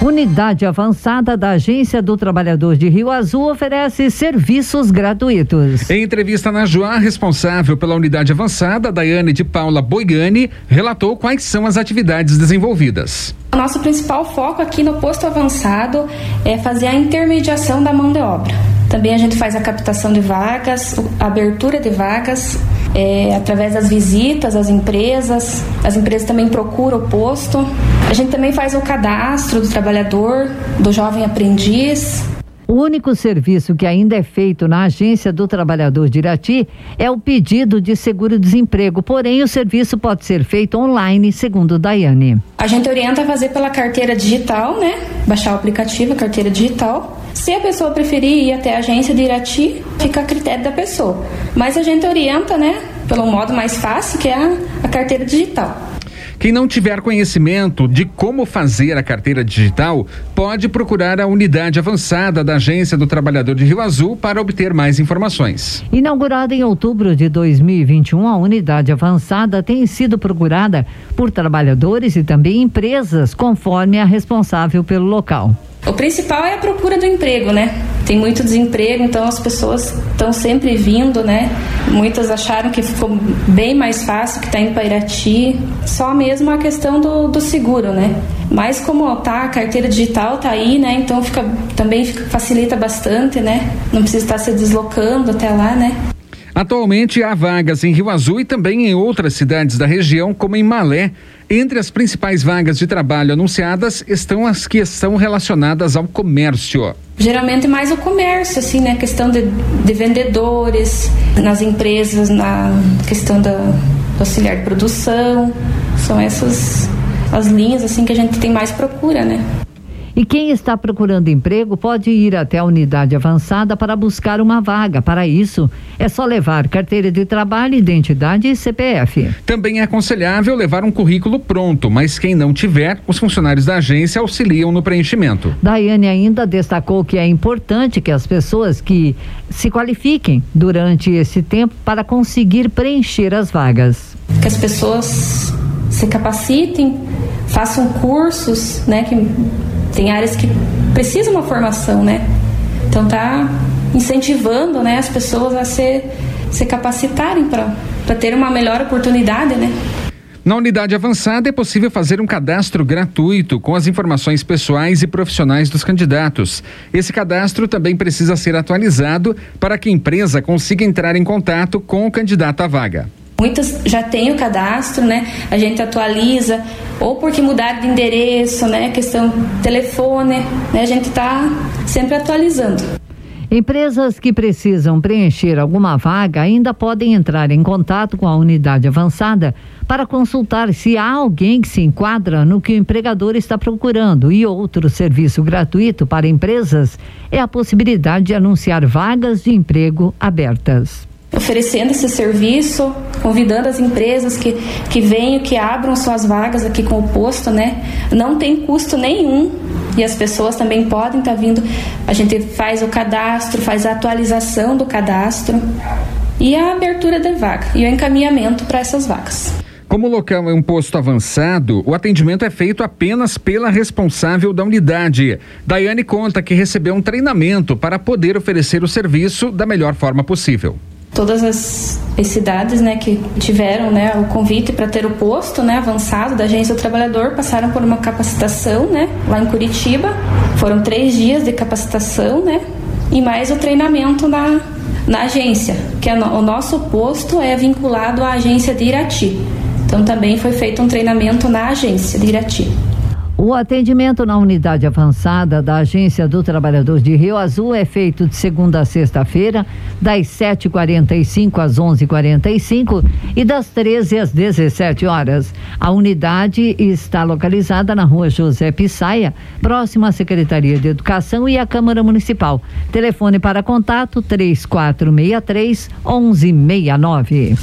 Unidade avançada da Agência do Trabalhador de Rio Azul oferece serviços gratuitos. Em entrevista na Joá, responsável pela unidade avançada, Daiane de Paula Boigani, relatou quais são as atividades desenvolvidas. O nosso principal foco aqui no posto avançado é fazer a intermediação da mão de obra. Também a gente faz a captação de vagas, a abertura de vagas, é, através das visitas às empresas. As empresas também procuram o posto. A gente também faz o cadastro do trabalhador, do jovem aprendiz. O único serviço que ainda é feito na Agência do Trabalhador de Irati é o pedido de seguro-desemprego, porém o serviço pode ser feito online, segundo Daiane. A gente orienta a fazer pela carteira digital, né? Baixar o aplicativo, a carteira digital. Se a pessoa preferir ir até a agência de Irati, fica a critério da pessoa. Mas a gente orienta, né? Pelo modo mais fácil, que é a, a carteira digital. Quem não tiver conhecimento de como fazer a carteira digital, pode procurar a unidade avançada da Agência do Trabalhador de Rio Azul para obter mais informações. Inaugurada em outubro de 2021, a unidade avançada tem sido procurada por trabalhadores e também empresas, conforme a responsável pelo local. O principal é a procura do emprego, né? Tem muito desemprego, então as pessoas estão sempre vindo, né? Muitas acharam que ficou bem mais fácil que está indo para Irati. Só mesmo a questão do, do seguro, né? Mas como tá, a carteira digital tá aí, né? Então fica, também fica, facilita bastante, né? Não precisa estar se deslocando até lá, né? Atualmente há vagas em Rio Azul e também em outras cidades da região, como em Malé. Entre as principais vagas de trabalho anunciadas estão as que estão relacionadas ao comércio. Geralmente mais o comércio, assim, né? Questão de, de vendedores, nas empresas, na questão da auxiliar de produção. São essas as linhas assim que a gente tem mais procura, né? E quem está procurando emprego pode ir até a unidade avançada para buscar uma vaga. Para isso, é só levar carteira de trabalho, identidade e CPF. Também é aconselhável levar um currículo pronto, mas quem não tiver, os funcionários da agência auxiliam no preenchimento. Daiane ainda destacou que é importante que as pessoas que se qualifiquem durante esse tempo para conseguir preencher as vagas. Que as pessoas se capacitem, façam cursos, né, que tem áreas que precisam uma formação, né? Então tá incentivando, né, as pessoas a se, se capacitarem para ter uma melhor oportunidade, né? Na unidade avançada é possível fazer um cadastro gratuito com as informações pessoais e profissionais dos candidatos. Esse cadastro também precisa ser atualizado para que a empresa consiga entrar em contato com o candidato à vaga. Muitas já têm o cadastro, né? A gente atualiza, ou porque mudaram de endereço, né? Questão telefone, né? A gente está sempre atualizando. Empresas que precisam preencher alguma vaga ainda podem entrar em contato com a unidade avançada para consultar se há alguém que se enquadra no que o empregador está procurando. E outro serviço gratuito para empresas é a possibilidade de anunciar vagas de emprego abertas oferecendo esse serviço, convidando as empresas que, que venham, que abram suas vagas aqui com o posto, né? Não tem custo nenhum e as pessoas também podem estar tá vindo. A gente faz o cadastro, faz a atualização do cadastro e a abertura da vaga e o encaminhamento para essas vagas. Como o local é um posto avançado, o atendimento é feito apenas pela responsável da unidade. Daiane conta que recebeu um treinamento para poder oferecer o serviço da melhor forma possível todas as, as, cidades né, que tiveram né, o convite para ter o posto né, avançado da Agência do Trabalhador passaram por uma capacitação né, lá em Curitiba. Foram três dias de capacitação né, e mais o treinamento na, na agência, que o nosso posto é vinculado à agência de Irati. Então também foi feito um treinamento na agência de Irati. O atendimento na unidade avançada da Agência do Trabalhador de Rio Azul é feito de segunda a sexta-feira, das 7h45 às 11h45 e das 13 às 17 horas. A unidade está localizada na rua José Pissaia, próxima à Secretaria de Educação e à Câmara Municipal. Telefone para contato 3463 1169.